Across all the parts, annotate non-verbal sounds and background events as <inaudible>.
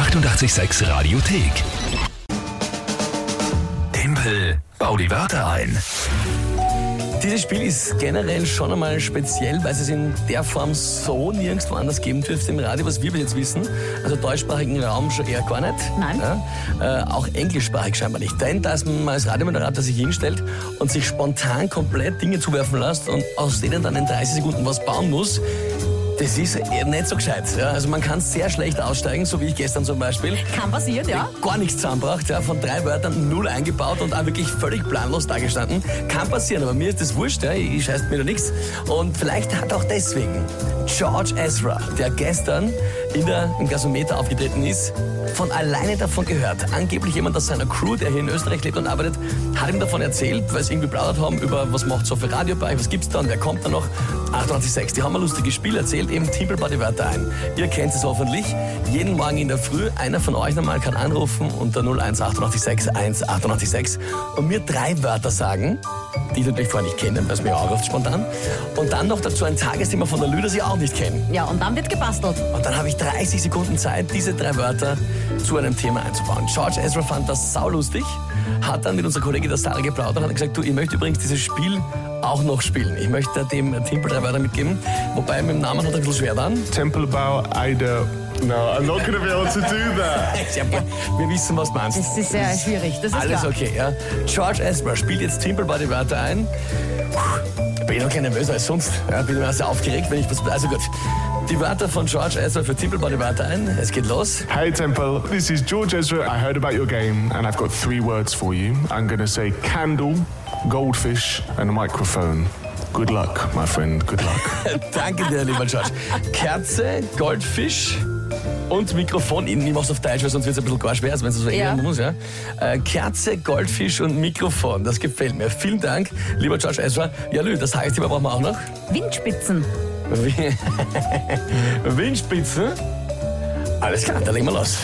886 Radiothek. Tempel, bau die Wörter ein. Dieses Spiel ist generell schon einmal speziell, weil es in der Form so nirgendwo anders geben dürfte im Radio, was wir bis jetzt wissen. Also deutschsprachigen Raum schon eher gar nicht. Nein. Ja, äh, auch englischsprachig scheinbar nicht. Denn dass man als Radiomoderator sich hinstellt und sich spontan komplett Dinge zuwerfen lässt und aus denen dann in 30 Sekunden was bauen muss, das ist nicht so gescheit. Ja. Also man kann sehr schlecht aussteigen, so wie ich gestern zum Beispiel. Kann passieren, ja. Gar nichts zusammengebracht, ja, von drei Wörtern null eingebaut und auch wirklich völlig planlos dagestanden. Kann passieren, aber mir ist das wurscht, ja, ich scheiß mir da nichts. Und vielleicht hat auch deswegen George Ezra, der gestern in der, im Gasometer aufgetreten ist, von alleine davon gehört. Angeblich jemand aus seiner Crew, der hier in Österreich lebt und arbeitet, hat ihm davon erzählt, weil sie irgendwie plaudert haben über, was macht so für Radio bei euch, was gibt's da und wer kommt da noch. 88.6, die haben ein lustiges Spiel erzählt, eben Timpel bei die Wörter ein. Ihr kennt es hoffentlich. Jeden Morgen in der Früh, einer von euch nochmal kann anrufen unter 01886 1886 und mir drei Wörter sagen, die ich natürlich vorher nicht kenne, weil es mir auch oft spontan. Und dann noch dazu ein Tagesthema von der Lü, das ich auch nicht kenne. Ja, und dann wird gebastelt. Und dann habe ich 30 Sekunden Zeit, diese drei Wörter zu einem Thema einzubauen. George Ezra fand das saulustig, hat dann mit unserer Kollegin der Sarah geplaudert und hat gesagt, du, ich möchte übrigens dieses Spiel auch noch spielen. Ich möchte dem Timpel drei Wörter mitgeben, wobei mit dem Namen hat er ein bisschen schwer dann. Templebau, Ida. No, I'm not going to be able to do that. <laughs> Ja, wir wissen, was du meinst. Das ist sehr schwierig, das ist Alles klar. okay, ja. George Ezra spielt jetzt Timpel bei die Wörter ein. Puh, bin ich noch nervöser als sonst. Ja, bin immer sehr aufgeregt, wenn ich was. Also gut. Die Wörter von George Ezra für Timpel die Wörter ein. Es geht los. Hey Temple, this is George Ezra. I heard about your game and I've got three words for you. I'm to say candle, goldfish, and microphone. Good luck, my friend. Good luck. <laughs> Danke dir, lieber George. Kerze, Goldfisch und Mikrofon. Ich mach's auf Deutsch, weil sonst wird's ein bisschen gar schwer, wenn es so Ja. muss. Ja. Äh, Kerze, Goldfisch und Mikrofon. Das gefällt mir. Vielen Dank, lieber George Ezra. Ja, Lü, das Tagesthema brauchen wir auch noch. Windspitzen. Wi- <laughs> Windspitze. Alles klar, dann legen wir los.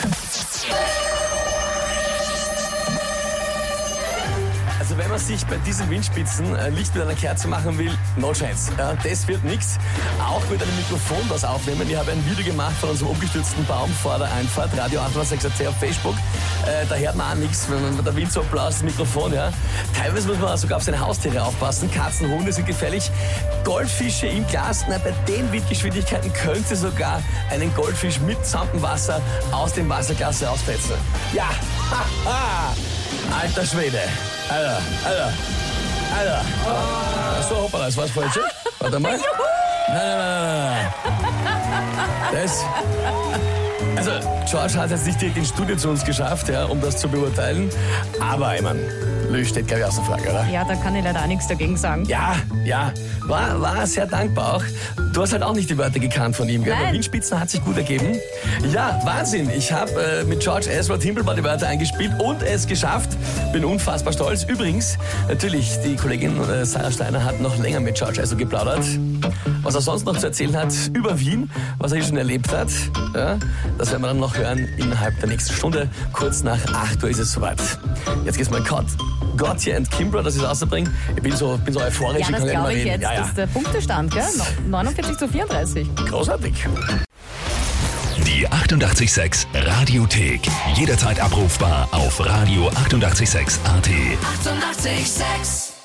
Also wenn man sich bei diesen Windspitzen äh, Licht mit einer Kerze machen will, no chance. Ja, das wird nichts. Auch mit einem Mikrofon was aufnehmen. Ich habe ein Video gemacht von unserem umgestürzten Baum vor der Einfahrt, Radio 886 auf Facebook. Äh, da hört man auch nichts, wenn man der Wind so bläst, das Mikrofon. Ja. Teilweise muss man sogar auf seine Haustiere aufpassen. Katzen, Hunde sind gefährlich. Goldfische im Glas, na, bei den Windgeschwindigkeiten könnte sogar einen Goldfisch mit Zampenwasser aus dem Wasserglas rausfetzen. Ja, <laughs> haha, alter Schwede. Alter, Alter, Alter. So, hoppala, das war's falsch. Warte mal. Nein, nein, nein, nein, nein. Das... Also, George hat jetzt nicht direkt ins Studio zu uns geschafft, ja, um das zu beurteilen. Aber, ich mein, Lü steht, glaube ich, außer Frage, oder? Ja, da kann ich leider auch nichts dagegen sagen. Ja, ja, war, war sehr dankbar auch. Du hast halt auch nicht die Wörter gekannt von ihm, gell? Nein. Bei Windspitzen hat sich gut ergeben. Ja, Wahnsinn. Ich habe äh, mit George Ezra Timpel die Wörter eingespielt und es geschafft. Bin unfassbar stolz. Übrigens, natürlich, die Kollegin äh, Sarah Steiner hat noch länger mit George Ezra geplaudert. Was er sonst noch zu erzählen hat über Wien, was er hier schon erlebt hat. Ja, das werden wir dann noch hören innerhalb der nächsten Stunde. Kurz nach 8 Uhr ist es soweit. Jetzt geht's mal Gott. Gotye and Kimbra, dass ich es rausbringe. Ich bin so, bin so euphorisch, Ja, ich das glaube ich reden. jetzt. Ja, ja. Das ist der Punktestand, gell? No- 49 zu 34. Großartig. Die 886 Radiothek. Jederzeit abrufbar auf radio886.at. 886! 886